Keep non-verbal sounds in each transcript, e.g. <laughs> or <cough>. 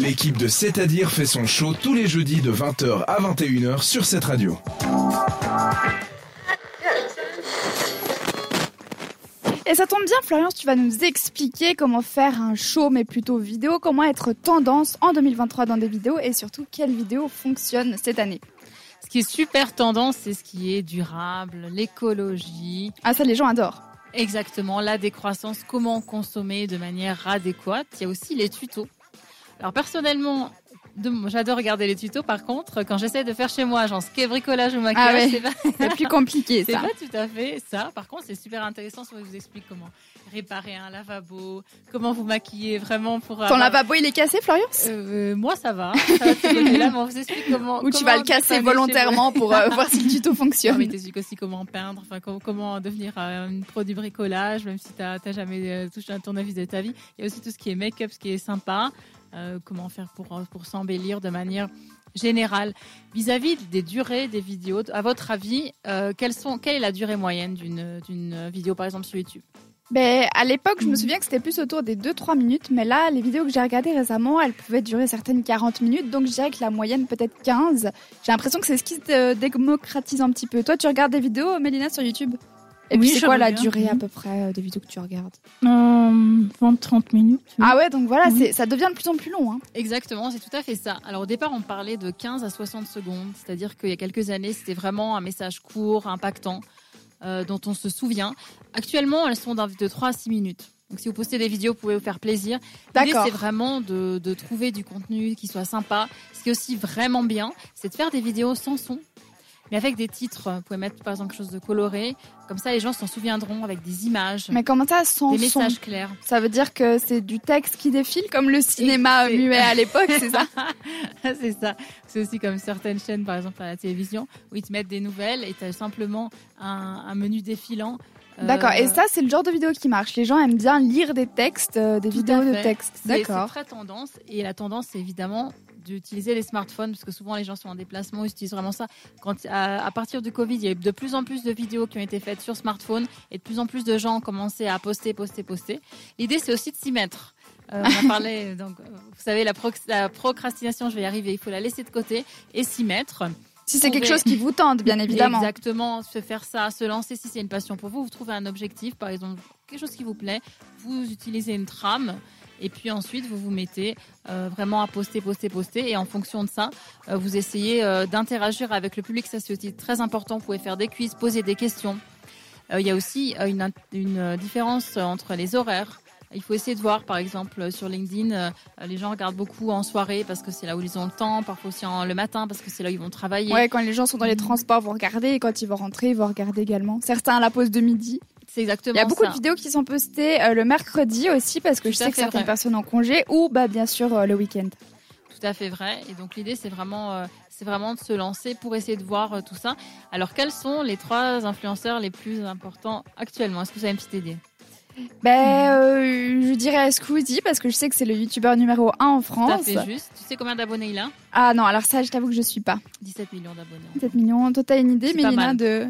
L'équipe de C'est-à-dire fait son show tous les jeudis de 20h à 21h sur cette radio. Et ça tombe bien, Florian, tu vas nous expliquer comment faire un show, mais plutôt vidéo, comment être tendance en 2023 dans des vidéos et surtout quelles vidéos fonctionnent cette année. Ce qui est super tendance, c'est ce qui est durable, l'écologie. Ah, ça, les gens adorent. Exactement, la décroissance, comment consommer de manière adéquate. Il y a aussi les tutos. Alors personnellement, J'adore regarder les tutos. Par contre, quand j'essaie de faire chez moi, genre ce qui est bricolage ou maquillage, ah <laughs> c'est plus compliqué. c'est pas tout à fait ça. Par contre, c'est super intéressant. Ça vous explique comment réparer un lavabo, comment vous maquiller vraiment pour. Ton lavabo il est cassé, Florian euh, Moi, ça va. Ça va là, on vous explique comment. Ou tu vas le casser volontairement pour euh, voir si le tuto fonctionne. Mais t'expliques aussi comment peindre, enfin comment, devenir euh, un pro du bricolage, même si t'as jamais touché un tournevis de ta vie. Il y a aussi tout ce qui est make-up, ce qui est sympa. Euh, comment faire pour, euh, pour s'embellir de manière générale. Vis-à-vis des durées des vidéos, à votre avis, euh, quelle est la durée moyenne d'une vidéo, par exemple, sur YouTube? Ben, à l'époque, je me souviens que c'était plus autour des 2-3 minutes, mais là, les vidéos que j'ai regardées récemment, elles pouvaient durer certaines 40 minutes, donc je dirais que la moyenne peut-être 15. J'ai l'impression que c'est ce qui se démocratise un petit peu. Toi, tu regardes des vidéos, Mélina, sur YouTube? Et puis c'est quoi la durée à peu près euh, des vidéos que tu regardes euh, 20-30 minutes. Ah ouais, donc voilà, c'est ça devient de plus en plus long. Hein. Exactement, c'est tout à fait ça. Alors au départ, on parlait de 15 à 60 secondes, c'est-à-dire qu'il y a quelques années, c'était vraiment un message court, impactant, euh, dont on se souvient. Actuellement, elles sont de 3 à 6 minutes. Donc si vous postez des vidéos, vous pouvez vous faire plaisir. L'idée, c'est vraiment de, de trouver du contenu qui soit sympa. Ce qui est aussi vraiment bien, c'est de faire des vidéos sans son mais avec des titres. Vous pouvez mettre par exemple quelque chose de coloré, comme ça les gens s'en souviendront avec des images. Mais comment ça, sans Des messages clairs. Ça veut dire que c'est du texte qui défile, comme le cinéma muet à l'époque, c'est ça <laughs> C'est ça. C'est aussi comme certaines chaînes, par exemple à la télévision, où ils te mettent des nouvelles et tu as simplement un, menu défilant. Euh, D'accord. Et ça, c'est le genre de vidéo qui marche. Les gens aiment bien lire des textes, euh, des vidéos de texte. D'accord. C'est très tendance. Et la tendance, c'est évidemment d'utiliser les smartphones, parce que souvent les gens sont en déplacement, ils utilisent vraiment ça. Quand, à, partir du Covid, il y a eu de plus en plus de vidéos qui ont été faites sur smartphone et de plus en plus de gens ont commencé à poster, poster, poster. L'idée, c'est aussi de s'y mettre. Euh, on a parlé, <laughs> donc, euh, vous savez, la, la procrastination, je vais y arriver, il faut la laisser de côté et s'y mettre. Si c'est quelque chose qui vous tente, bien <laughs> évidemment. Exactement, se faire ça, se lancer si c'est une passion pour vous, vous trouvez un objectif, par exemple, quelque chose qui vous plaît, vous utilisez une trame et puis ensuite, vous vous mettez euh, vraiment à poster, poster, poster. Et en fonction de ça, euh, vous essayez euh, d'interagir avec le public. Ça, c'est aussi très important. Vous pouvez faire des quiz, poser des questions. Il y a aussi une, une, différence entre les horaires. Il faut essayer de voir, par exemple, sur LinkedIn, les gens regardent beaucoup en soirée parce que c'est là où ils ont le temps, parfois aussi en, le matin parce que c'est là où ils vont travailler. Ouais, quand les gens sont dans les transports, vous regardez, et quand ils vont rentrer, ils vont regarder également. Certains à la pause de midi. C'est exactement Il y a beaucoup de vidéos qui sont postées euh, le mercredi aussi parce que je sais que certaines personnes en congé ou bah bien sûr euh, le week-end. Tout à fait vrai. Et donc l'idée c'est vraiment euh, c'est vraiment de se lancer pour essayer de voir tout ça. Alors quels sont les trois influenceurs les plus importants actuellement? Est-ce que vous avez une petite idée? Ben, je dirais Squeezie parce que je sais que c'est le youtubeur numéro 1 en France. Tout à fait juste. Tu sais combien d'abonnés il a? Ah non, alors ça, je t'avoue que je suis pas. 17 millions d'abonnés. 17 millions. Toi, t'as une idée, Mélina, de.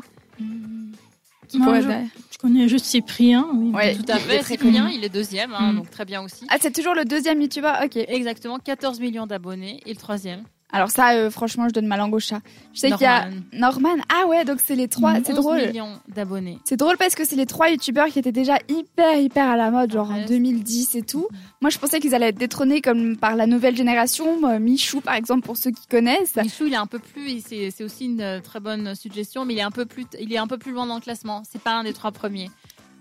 Moi, je, je, connais juste Cyprien. Oui, tout à fait. Cyprien, il est deuxième, hein, mm. donc très bien aussi. Ah, c'est toujours le deuxième youtubeur Ok. Exactement, 14 millions d'abonnés. Et le troisième alors ça, euh, franchement, je donne ma langue au chat. Je sais qu'il y a Norman. Ah ouais, donc c'est les trois. C'est drôle. millions d'abonnés. C'est drôle parce que c'est les trois youtubeurs qui étaient déjà hyper hyper à la mode, genre en 2010 et tout. Moi, je pensais qu'ils allaient être détrônés comme par la nouvelle génération. Euh, Michou, par exemple, pour ceux qui connaissent. Michou, il est un peu plus. C'est aussi une euh, très bonne suggestion, mais il est un peu plus. Il est un peu plus loin dans le classement. C'est pas un des trois premiers.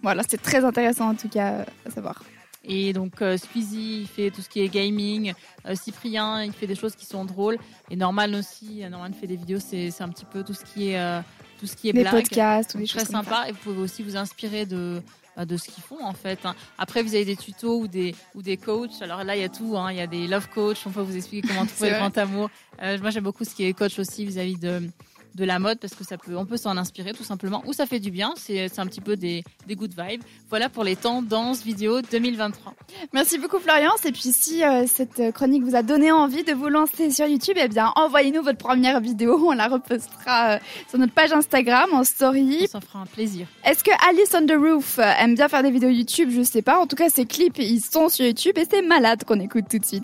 Voilà, c'est très intéressant en tout cas à savoir. Et donc euh, Squeezie, il fait tout ce qui est gaming. Euh, Cyprien, il fait des choses qui sont drôles. Et Norman aussi, euh, Norman fait des vidéos, c'est un petit peu tout ce qui est tout ce qui est des podcasts, des très sympa. Et vous pouvez aussi vous inspirer de de ce qu'ils font en fait. Hein. Après, vous avez des tutos ou des ou des coachs. Alors là, il y a tout. Hein. Il y a des love coach. On peut vous expliquer comment <laughs> trouver le grand amour. moi, j'aime beaucoup ce qui est coach aussi vis-à-vis de de la mode parce que ça peut, on peut s'en inspirer tout simplement ou ça fait du bien. C'est un petit peu des, des good vibes. Voilà pour les tendances vidéo 2023. Merci beaucoup Florence. Et puis si euh, cette chronique vous a donné envie de vous lancer sur YouTube, eh bien envoyez-nous votre première vidéo. On la repostera euh, sur notre page Instagram en story. Ça fera un plaisir. Est-ce que Alice on the Roof euh, aime bien faire des vidéos YouTube? Je sais pas. En tout cas, ses clips ils sont sur YouTube et c'est malade qu'on écoute tout de suite.